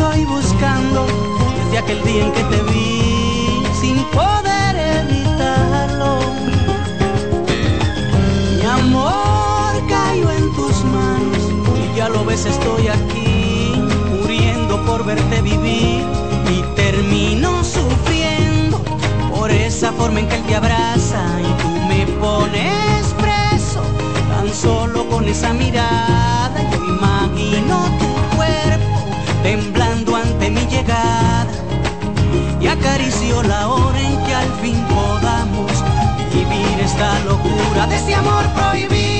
estoy buscando desde aquel día en que te vi sin poder evitarlo. Mi amor cayó en tus manos y ya lo ves estoy aquí muriendo por verte vivir y termino sufriendo por esa forma en que él te abraza y tú me pones preso tan solo con esa mirada yo imagino tu cuerpo temblando acarició la hora en que al fin podamos vivir esta locura de ese amor prohibido,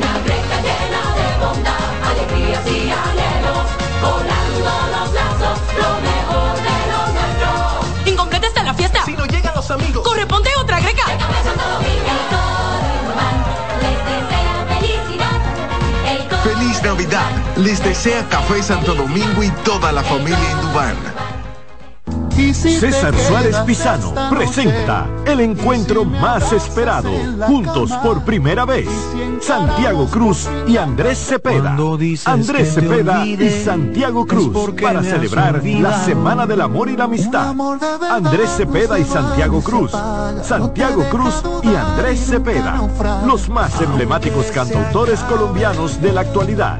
Les desea Café Santo Domingo y toda la familia Indubán. César Suárez Pisano presenta el encuentro más esperado, juntos por primera vez, Santiago Cruz y Andrés Cepeda. Andrés Cepeda y Santiago Cruz para celebrar la Semana del Amor y la Amistad. Andrés Cepeda y Santiago Cruz. Santiago Cruz y Andrés Cepeda, los más emblemáticos cantautores colombianos de la actualidad.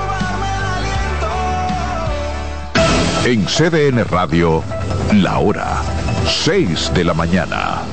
En CDN Radio, la hora 6 de la mañana.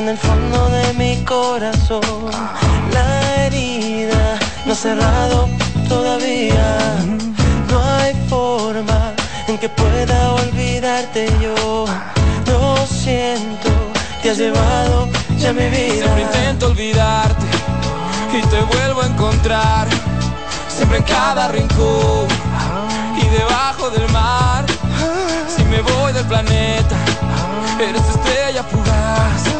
En el fondo de mi corazón. La herida no ha cerrado todavía. No hay forma en que pueda olvidarte yo. Lo siento, te has llevado ya mi vida. Siempre intento olvidarte y te vuelvo a encontrar. Siempre en cada rincón y debajo del mar. Si me voy del planeta, eres estrella fugaz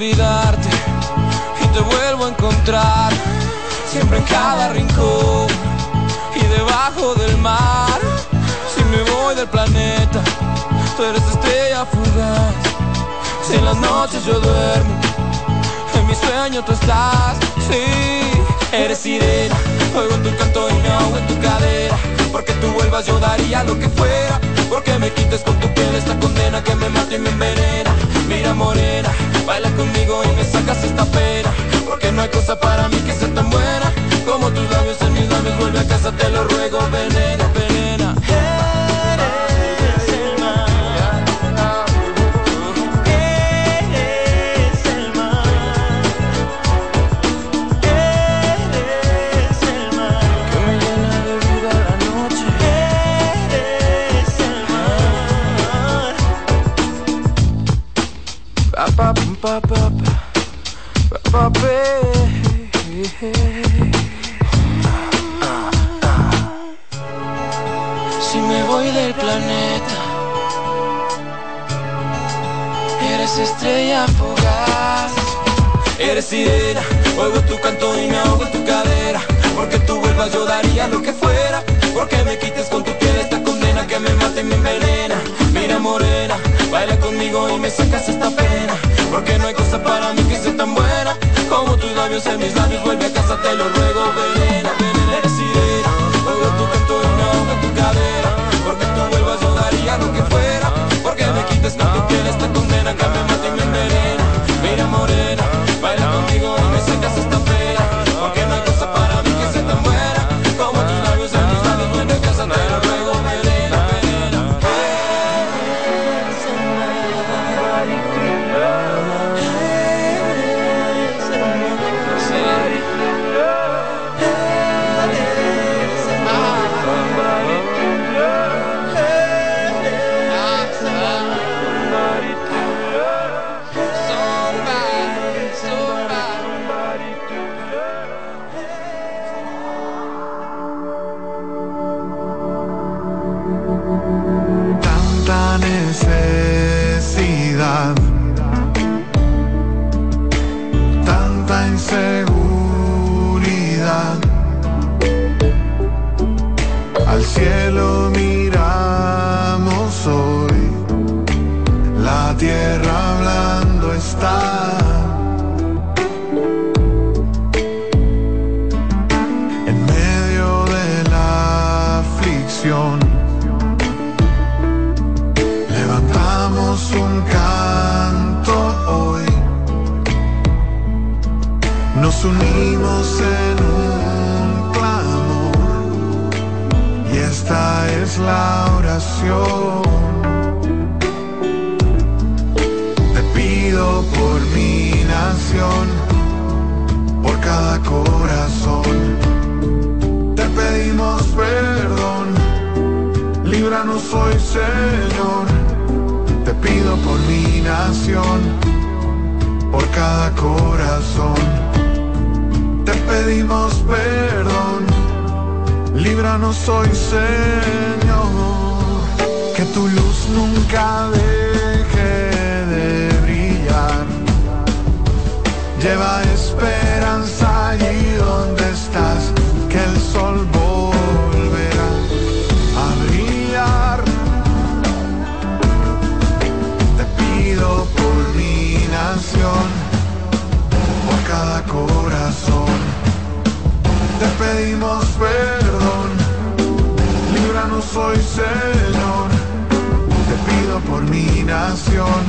olvidarte y te vuelvo a encontrar siempre en cada rincón y debajo del mar. Si me voy del planeta, tú eres estrella fugaz. Si en las noches yo duermo, en mi sueño tú estás. Sí, eres sirena, oigo en tu canto y me ahogo en tu cadera. Porque tú vuelvas yo daría lo que fuera. Porque me quites con tu piel esta condena que me mata y me envenena. Mira morena Baila conmigo y me sacas esta pena, porque no hay cosa para mí que se tome cielo. por cada corazón. Te pedimos perdón, líbranos hoy Señor, que tu luz nunca deje de brillar. Lleva esperanza allí donde estás, que el sol pedimos perdón, líbranos hoy Señor, te pido por mi nación,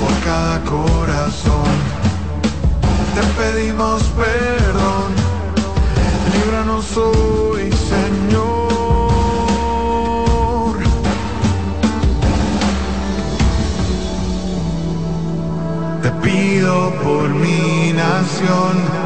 por cada corazón, te pedimos perdón, líbranos hoy Señor. Te pido por mi nación.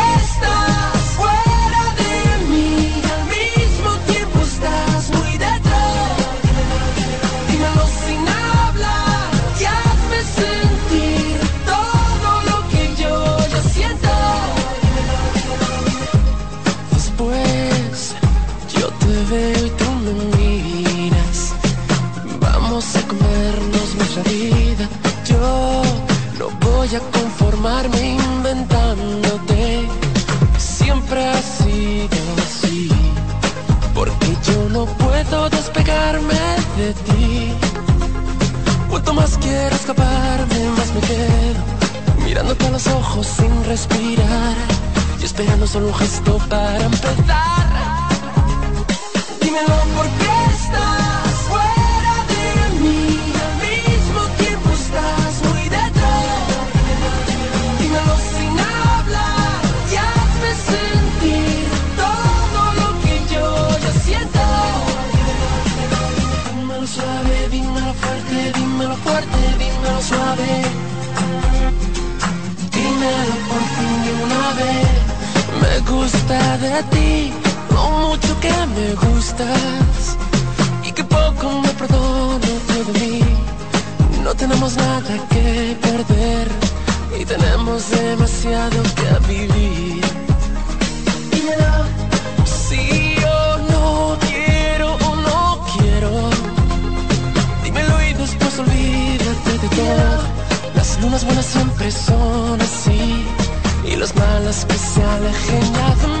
respirar. Y esperando solo un gesto para empezar. De ti, lo mucho que me gustas y que poco me perdono de mí. No tenemos nada que perder y tenemos demasiado que vivir. Dímelo, si yo no quiero o no quiero. Dímelo y después olvídate de todo. Las lunas buenas siempre son así y las malas que se alejen de mí.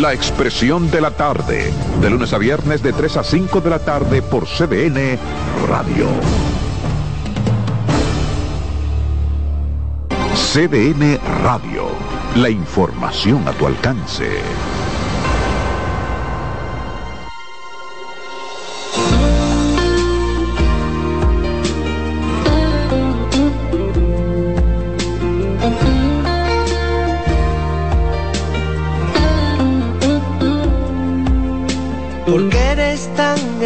La expresión de la tarde, de lunes a viernes de 3 a 5 de la tarde por CBN Radio. CDN Radio, la información a tu alcance.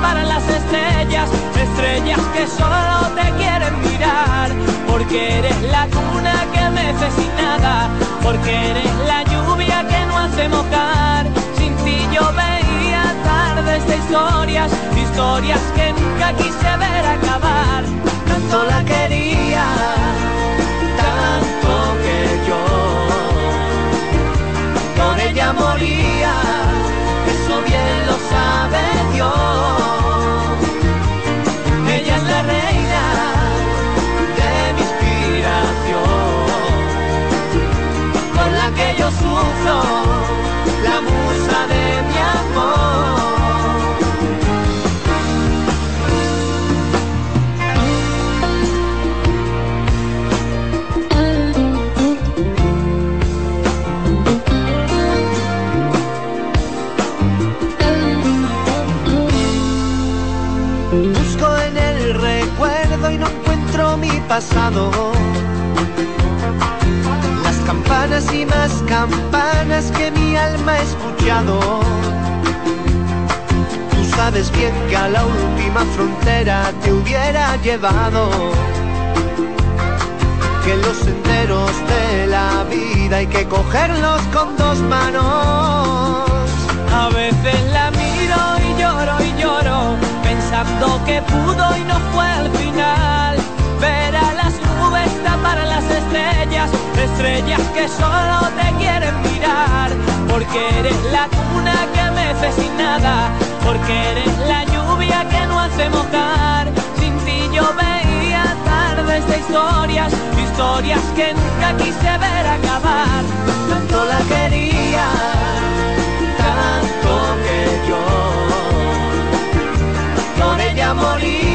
Ver a las estrellas, estrellas que solo te quieren mirar. Porque eres la cuna que mece sin nada, porque eres la lluvia que no hace mojar. Sin ti yo veía tardes de historias, historias que nunca quise ver acabar. Tanto la quería, tanto que yo por ella moría. Eso bien lo sabe Dios. Pasado. Las campanas y más campanas que mi alma ha escuchado. Tú sabes bien que a la última frontera te hubiera llevado. Que los senderos de la vida hay que cogerlos con dos manos. A veces la miro y lloro y lloro, pensando que pudo y no fue al final. Ver a las nubes tapar las estrellas, estrellas que solo te quieren mirar. Porque eres la cuna que mece sin nada, porque eres la lluvia que no hace mojar. Sin ti yo veía tardes de historias, historias que nunca quise ver acabar. Tanto la quería, tanto que yo por ella moría.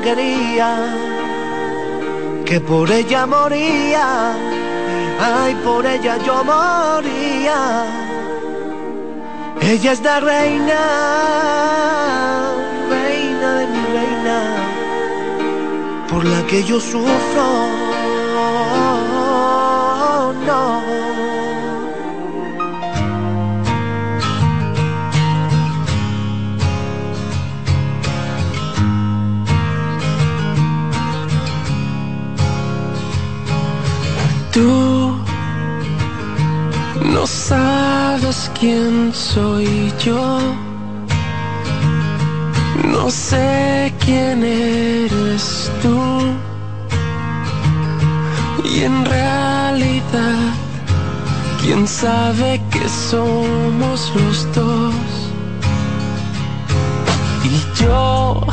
Quería, que por ella moría, ay, por ella yo moría. Ella es la reina, reina de mi reina, por la que yo sufro. Quién soy yo. No sé quién eres tú. Y en realidad, quién sabe que somos los dos. Y yo,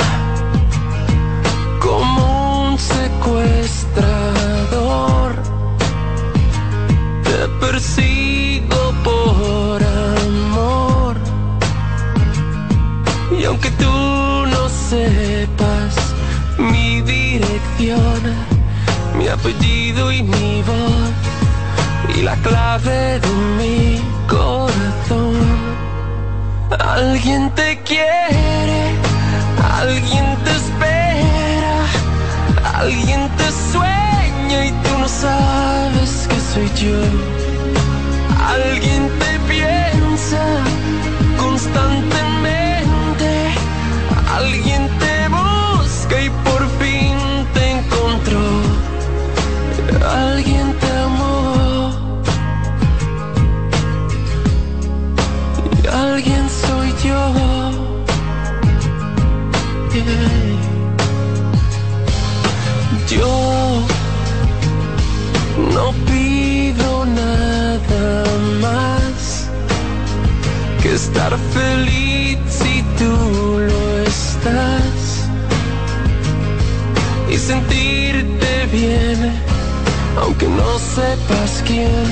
y mi voz, y la clave de mi corazón, alguien te quiere, alguien te espera, alguien te sueña y tú no sabes que soy yo. Alguien te piensa bien, aunque no sepas quién,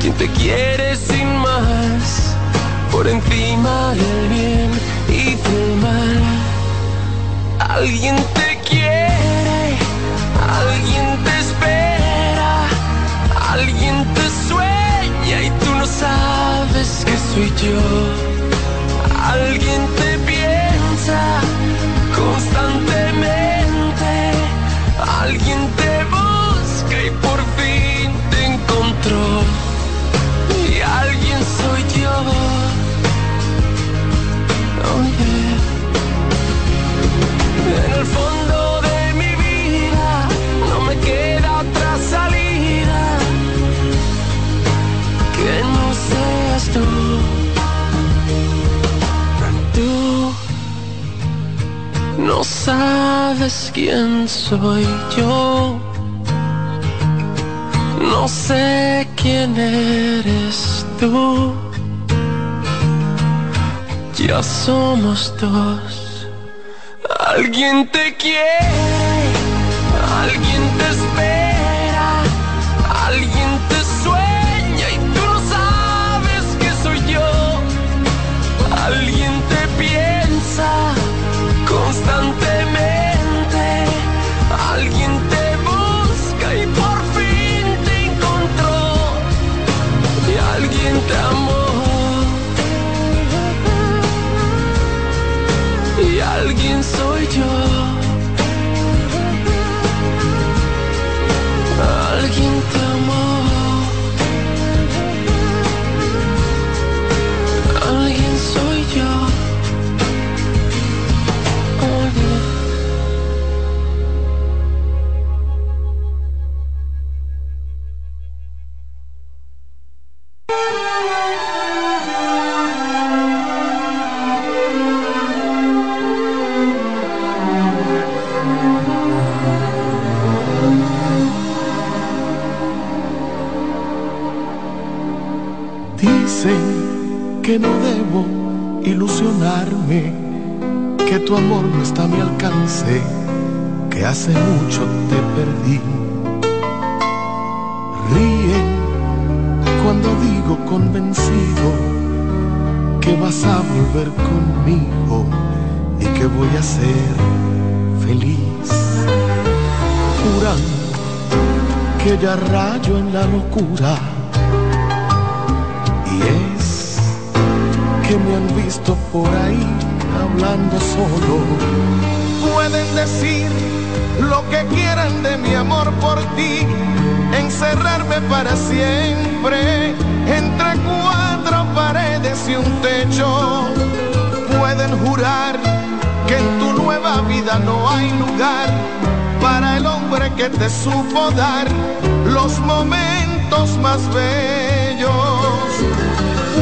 quien te quiere sin más, por encima del bien y del mal. Alguien te quiere, alguien te espera, alguien te sueña y tú no sabes que soy yo. Sabes quién soy yo. No sé quién eres tú. Ya somos dos. Alguien te quiere, no debo ilusionarme, que tu amor no está a mi alcance, que hace mucho te perdí. Ríen cuando digo convencido que vas a volver conmigo y que voy a ser feliz. Juran que ya rayo en la locura. Que me han visto por ahí hablando solo. Pueden decir lo que quieran de mi amor por ti, encerrarme para siempre entre cuatro paredes y un techo. Pueden jurar que en tu nueva vida no hay lugar para el hombre que te supo dar los momentos más bellos.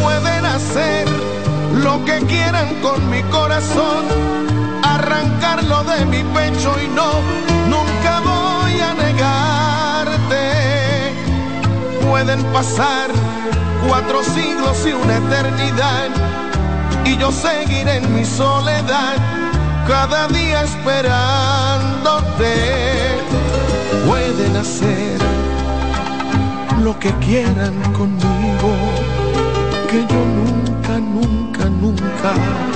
Pueden hacer lo que quieran con mi corazón, arrancarlo de mi pecho y no, nunca voy a negarte. Pueden pasar cuatro siglos y una eternidad y yo seguiré en mi soledad cada día esperándote. Pueden hacer lo que quieran conmigo, que yo nunca, nunca, nunca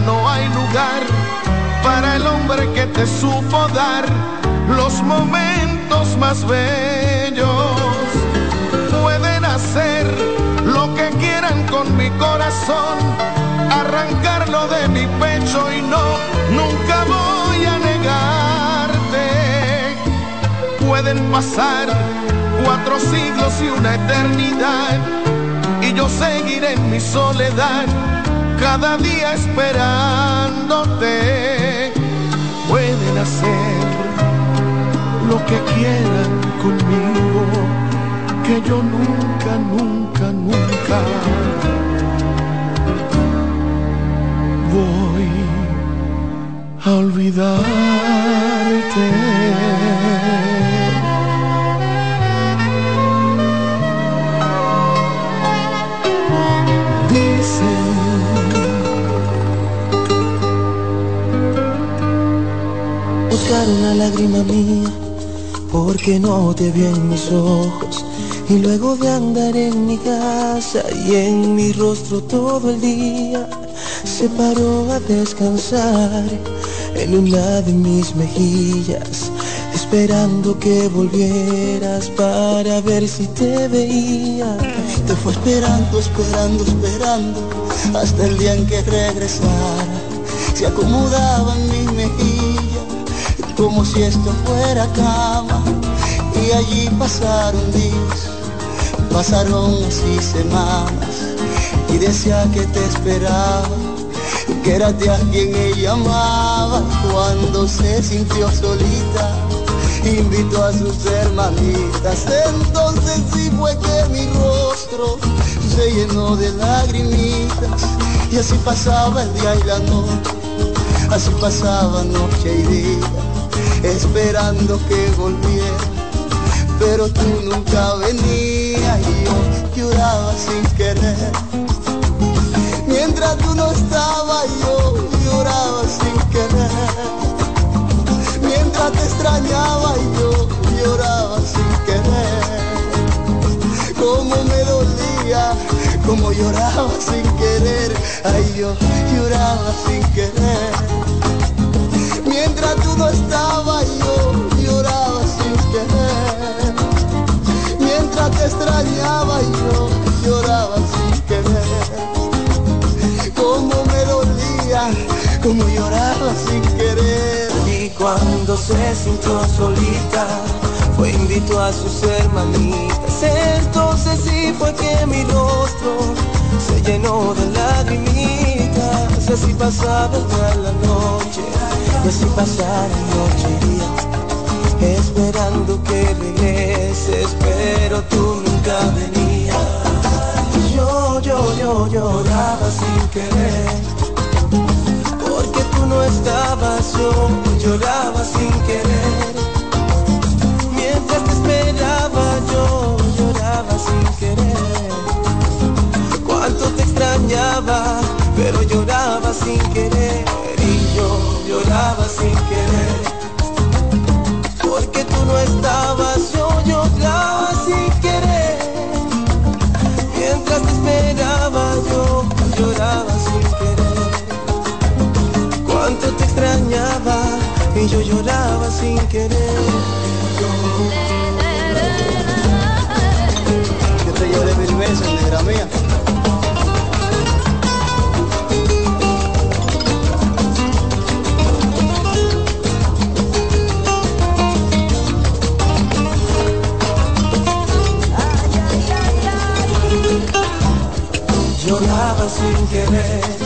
no hay lugar para el hombre que te supo dar los momentos más bellos. Pueden hacer lo que quieran con mi corazón, arrancarlo de mi pecho y no, nunca voy a negarte. Pueden pasar cuatro siglos y una eternidad y yo seguiré en mi soledad cada día esperándote. Pueden hacer lo que quieran conmigo, que yo nunca, nunca, nunca voy a olvidarte. Lágrima mía porque no te vi en mis ojos y luego de andar en mi casa y en mi rostro todo el día se paró a descansar en una de mis mejillas esperando que volvieras para ver si te veía. Te fue esperando esperando esperando hasta el día en que regresara. Se acomodaba en mi mejilla como si esto fuera cama. Y allí pasaron días, pasaron así semanas. Y decía que te esperaba, que era de a quien ella amaba cuando se sintió solita invitó a sus hermanitas, entonces sí fue que mi rostro se llenó de lagrimitas. Y así pasaba el día y la noche, así pasaba noche y día esperando que volviera, pero tú nunca venías y yo lloraba sin querer. Mientras tú no estabas yo lloraba sin querer. Mientras te extrañaba yo lloraba sin querer. Cómo me dolía, cómo lloraba sin querer. Ay, yo lloraba sin querer. Mientras tú no estabas yo lloraba sin querer. Mientras te extrañaba yo lloraba sin querer. Cómo me dolía, cómo lloraba sin querer. Y cuando se sintió solita, fue invitó a sus hermanitas. Entonces sí fue que mi rostro se llenó de lagrimitas. Así pasaba la noche y así pasar noche día esperando que regreses pero tú nunca venías yo lloraba sin querer. Porque tú no estabas, yo lloraba sin querer. Mientras te esperaba, yo lloraba sin querer. Cuánto te extrañaba, pero lloraba sin querer. Lloraba sin querer. Porque tú no estabas, yo lloraba sin querer. Mientras te esperaba, yo lloraba sin querer. Cuánto te extrañaba y yo lloraba sin querer. Yo te lloré mil veces, negra mía. Lloraba sin querer.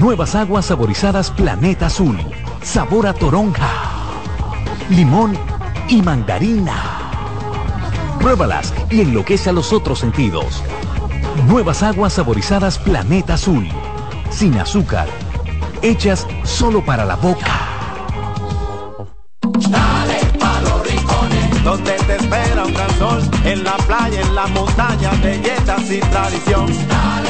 Nuevas aguas saborizadas Planeta Azul. Sabor a toronja, limón y mandarina. Pruébalas y enloquece a los otros sentidos. Nuevas aguas saborizadas Planeta Azul. Sin azúcar. Hechas solo para la boca. Dale los rincones, te espera un en la playa, en la montaña, belletas tradición. Dale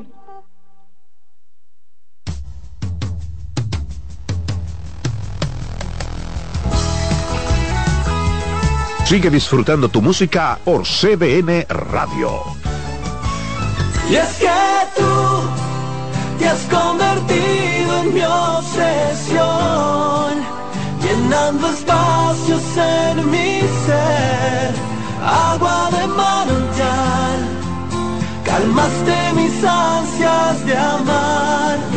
Sigue disfrutando tu música por CDN Radio. Y es que tú te has convertido en mi obsesión, llenando espacios en mi ser, agua de manantial, calmaste mis ansias de amar.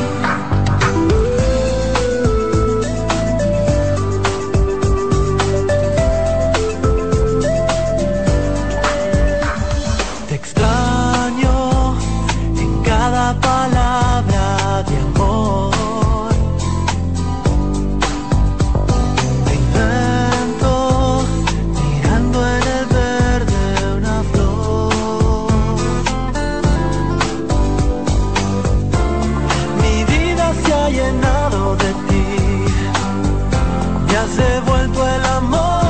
vuelto el amor.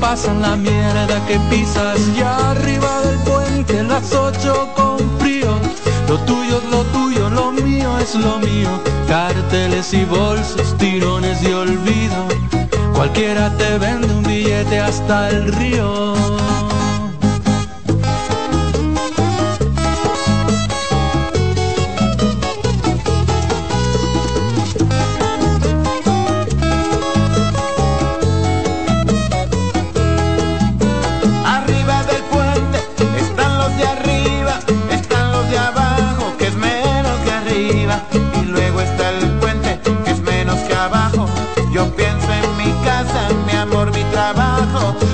Pasan, la mierda que pisas, y arriba del puente, las ocho con frío. Lo tuyo es lo tuyo, lo mío es lo mío. Carteles y bolsos, tirones y olvido. Cualquiera te vende un billete hasta el río.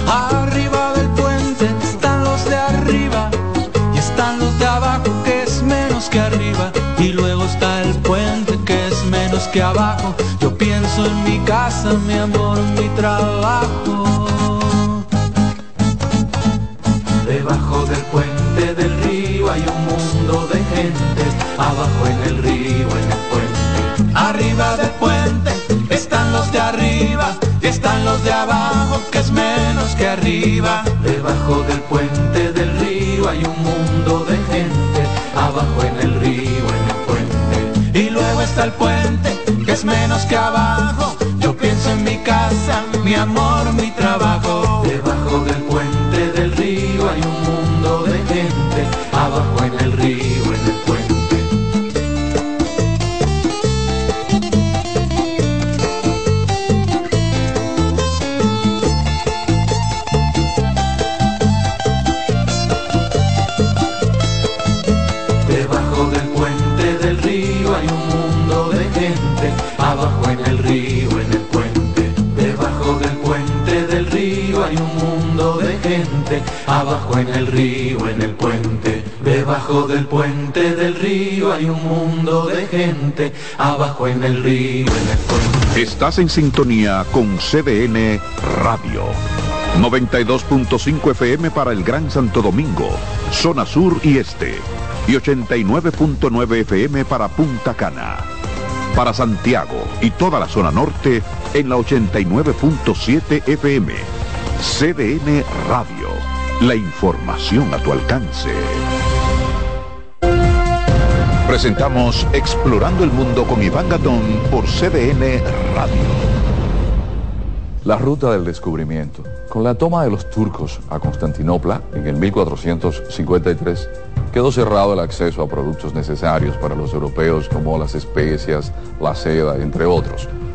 Arriba del puente están los de arriba y están los de abajo que es menos que arriba y luego está el puente que es menos que abajo. Yo pienso en mi casa, mi amor, mi trabajo. Debajo del puente del río hay un mundo de gente, abajo en el río, de abajo que es menos que arriba. Debajo del puente del río hay un mundo de gente, abajo en el río, en el puente. Y luego está el puente que es menos que abajo. Yo pienso en mi casa, mi amor, mi abajo en el río, en el puente. Debajo del puente del río hay un mundo de gente, abajo en el río, en el puente. Estás en sintonía con CDN Radio. 92.5 FM para el Gran Santo Domingo, zona sur y este. Y 89.9 FM para Punta Cana. Para Santiago y toda la zona norte en la 89.7 FM. CDN Radio. La información a tu alcance. Presentamos Explorando el Mundo con Iván Gatón por CDN Radio. La ruta del descubrimiento. Con la toma de los turcos a Constantinopla en el 1453, quedó cerrado el acceso a productos necesarios para los europeos como las especias, la seda, entre otros.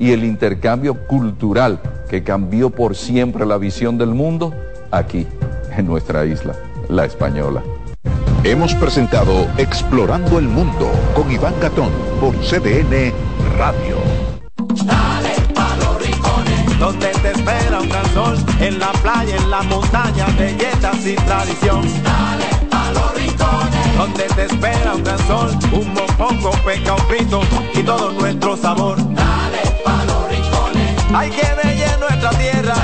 y el intercambio cultural que cambió por siempre la visión del mundo? Aquí, en nuestra isla, la española. Hemos presentado Explorando el Mundo con Iván Gatón por CDN Radio. Dale pa' los rincones, donde te espera un gran sol, en la playa, en la montaña, belletas y tradición. Dale pa' los rincones, donde te espera un gran sol, un mopongo, peca, un pito y todo nuestro sabor. Dale hay que bella nuestra tierra.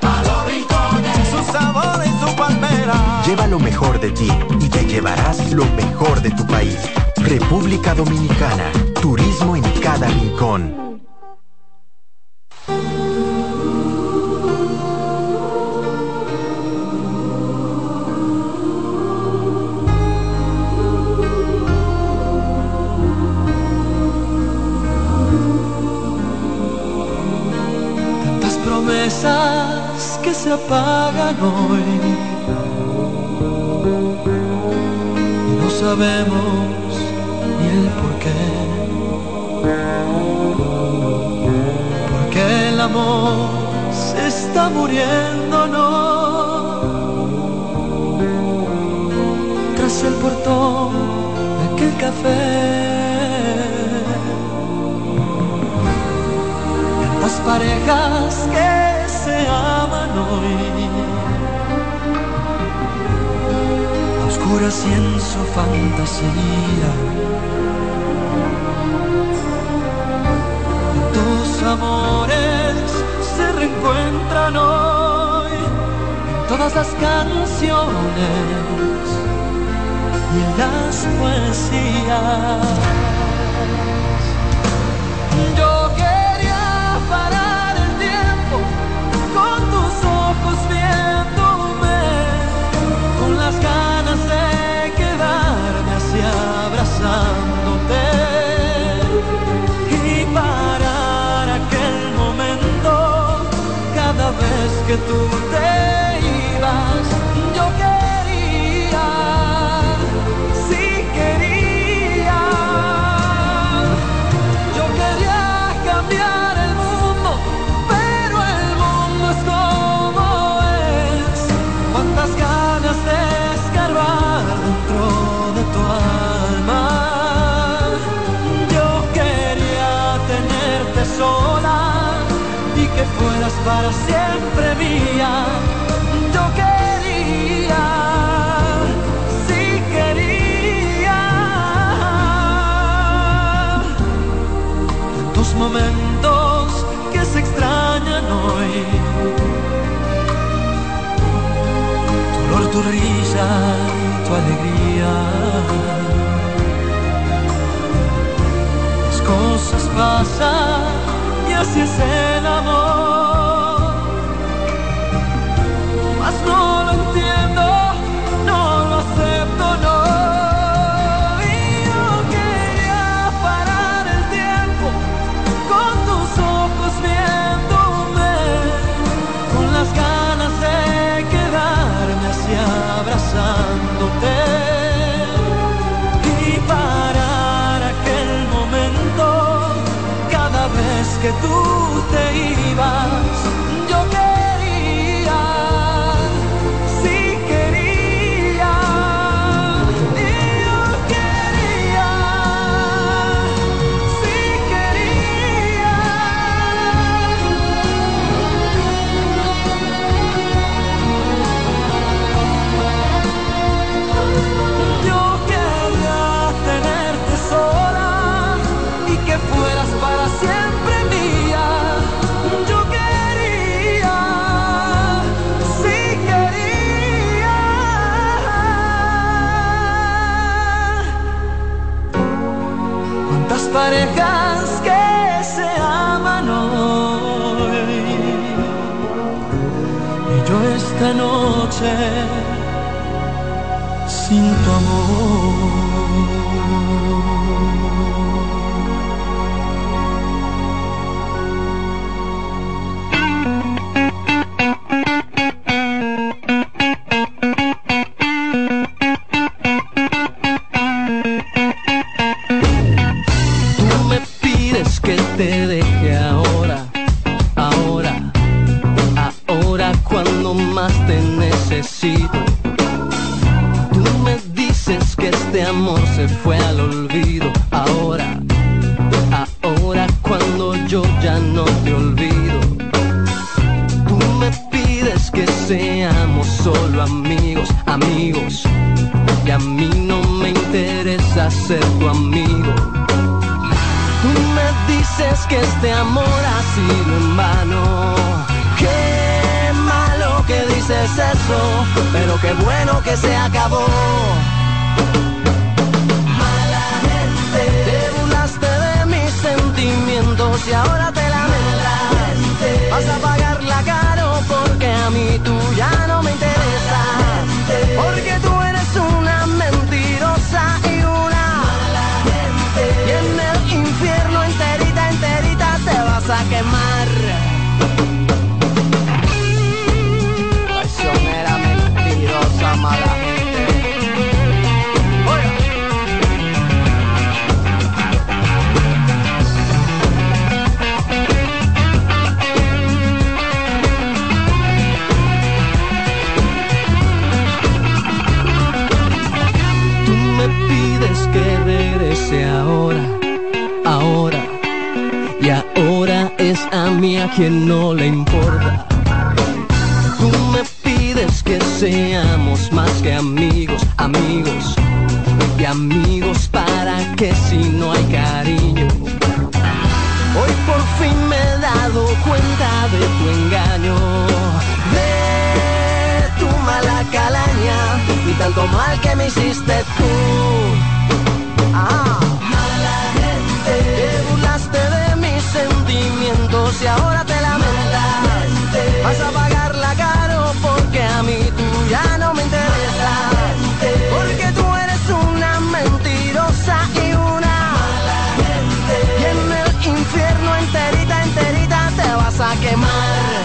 Dale los rincones, su sabor y su palmera. Lleva lo mejor de ti y te llevarás lo mejor de tu país. República Dominicana. Turismo en cada rincón. Y no sabemos ni el por qué. Porque el amor se está muriendo, no. Tras el portón de aquel café. Las parejas que a oscuras y en su fantasía. Tus amores se reencuentran hoy en todas las canciones y en las poesías que tú te ibas. Yo quería, sí quería. Yo quería cambiar el mundo, pero el mundo es como es. Cuántas ganas de escarbar dentro de tu alma. Yo quería tenerte sola y que fueras para siempre Tu risa tu alegría. Las cosas pasan y así es el amor. Que tú te ibas. Parejas que se aman hoy y yo esta noche sin tu amor. Pides que regrese ahora, ahora. Y ahora es a mí a quien no le importa. Tú me pides que seamos más que amigos, amigos. Y amigos para que si no hay cariño. Hoy por fin me he dado cuenta de tu engaño, mala calaña y tanto mal que me hiciste tú. Ah. Mala gente, te burlaste de mis sentimientos y ahora te lamentas. Vas a pagarla caro porque a mí tú ya no me interesas. Porque tú eres una mentirosa y una mala gente. Y en el infierno enterita, enterita te vas a quemar.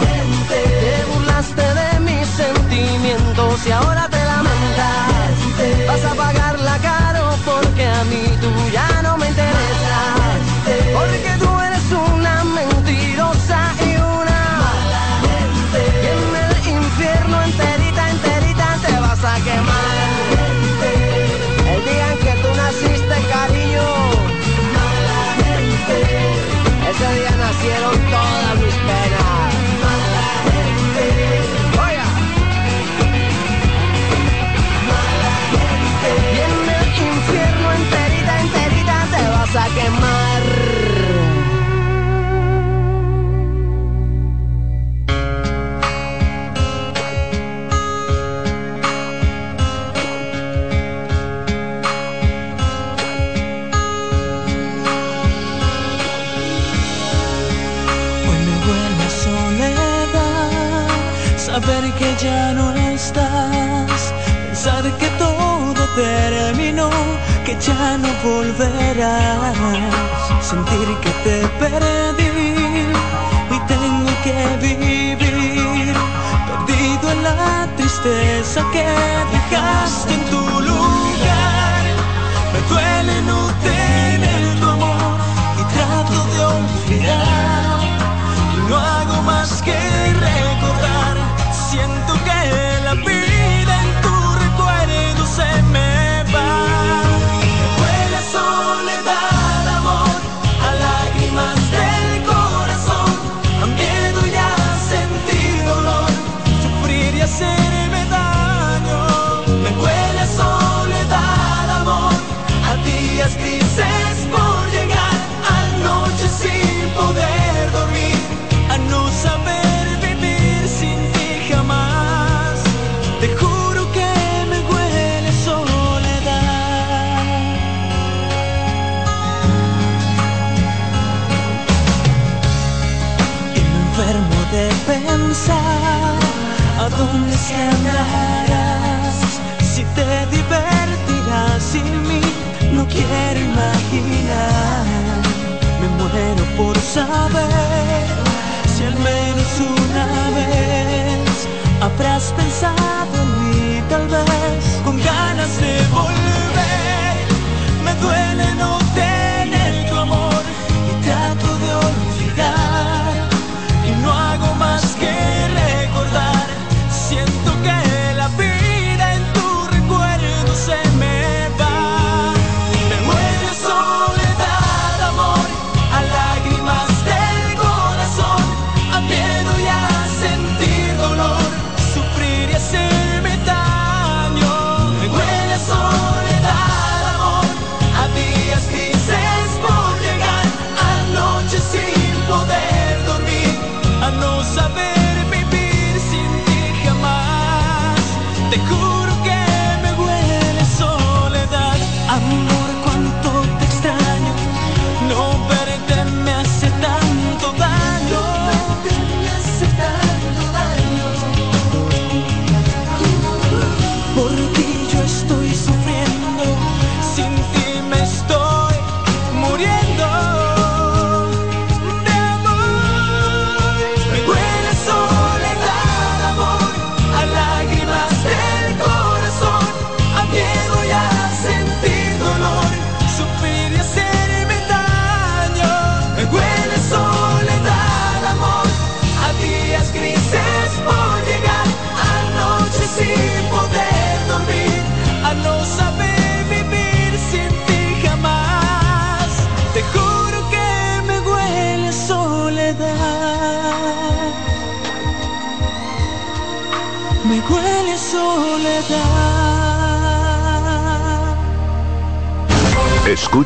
Y ahora te lamentas. Vas a pagarla caro porque a mí tú ya no me interesas. Porque tú eres una mentirosa y una mala. Y en el infierno enterita, enterita te vas a quemar. El día en que tú naciste, cariño. Ese día nacieron pensar que todo terminó, que ya no volverás, sentir que te perdí y tengo que vivir perdido en la tristeza que dejaste en tu lugar. Me duele no tener tu amor y trato de olvidar. No hago más que si te divertirás sin mí, no quiero imaginar. Me muero por saber si al menos una vez habrás pensado en mí, tal vez con ganas de volver. Me duele no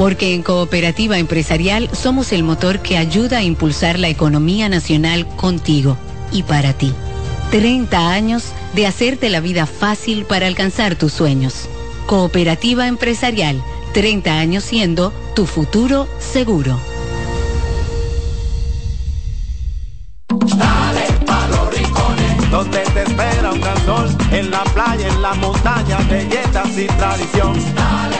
Porque en Cooperativa Empresarial somos el motor que ayuda a impulsar la economía nacional contigo y para ti. 30 años de hacerte la vida fácil para alcanzar tus sueños. Cooperativa Empresarial, 30 años siendo tu futuro seguro. Dale los rincones, donde te espera un en la playa, en la montaña, y. Dale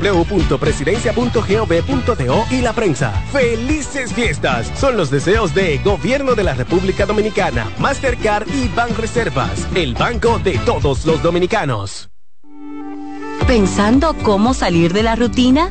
www.presidencia.gov.do y la prensa. ¡Felices fiestas! Son los deseos de Gobierno de la República Dominicana, Mastercard y Banreservas, el banco de todos los dominicanos. ¿Pensando cómo salir de la rutina?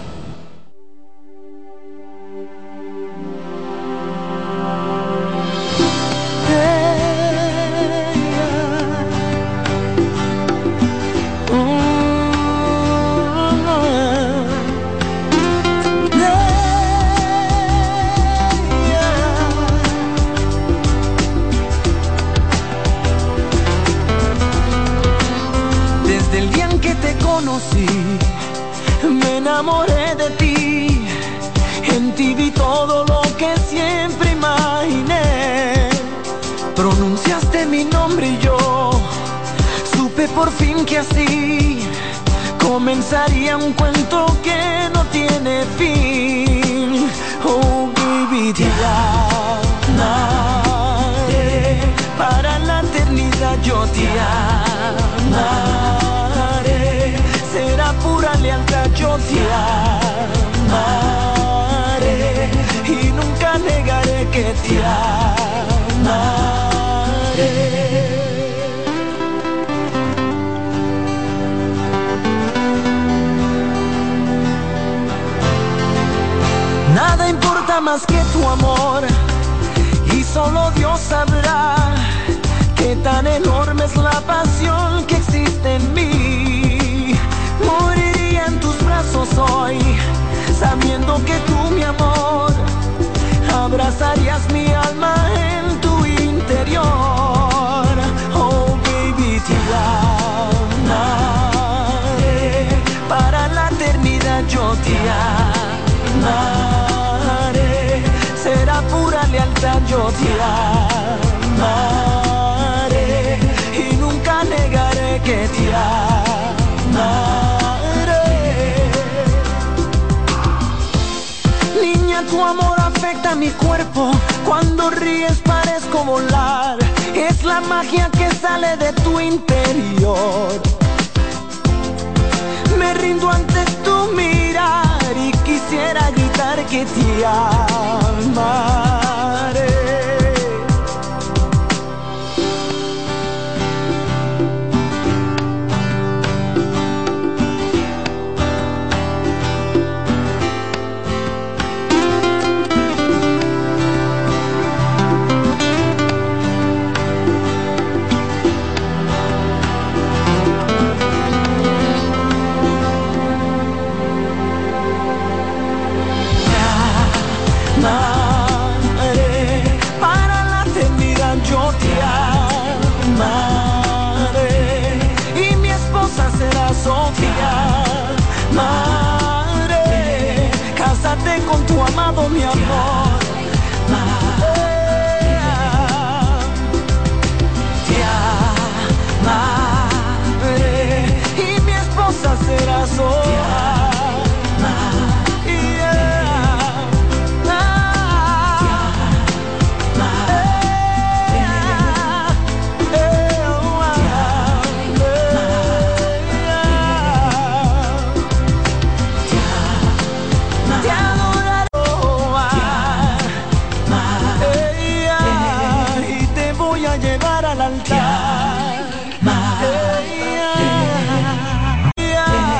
Por fin que así comenzaría un cuento que no tiene fin. Oh, baby, te amaré. Para la eternidad yo te amaré. Será pura lealtad, yo te amaré. Y nunca negaré que te amaré. Importa más que tu amor y solo Dios sabrá qué tan enorme es la pasión que existe en mí. Moriría en tus brazos hoy, sabiendo que tú, mi amor, abrazarías mi alma en tu interior. Oh, baby, te yo te amaré y nunca negaré que te amaré. Niña, tu amor afecta mi cuerpo, cuando ríes parezco volar, es la magia que sale de tu interior. Me rindo ante tu mirar y quisiera gritar que te amaré.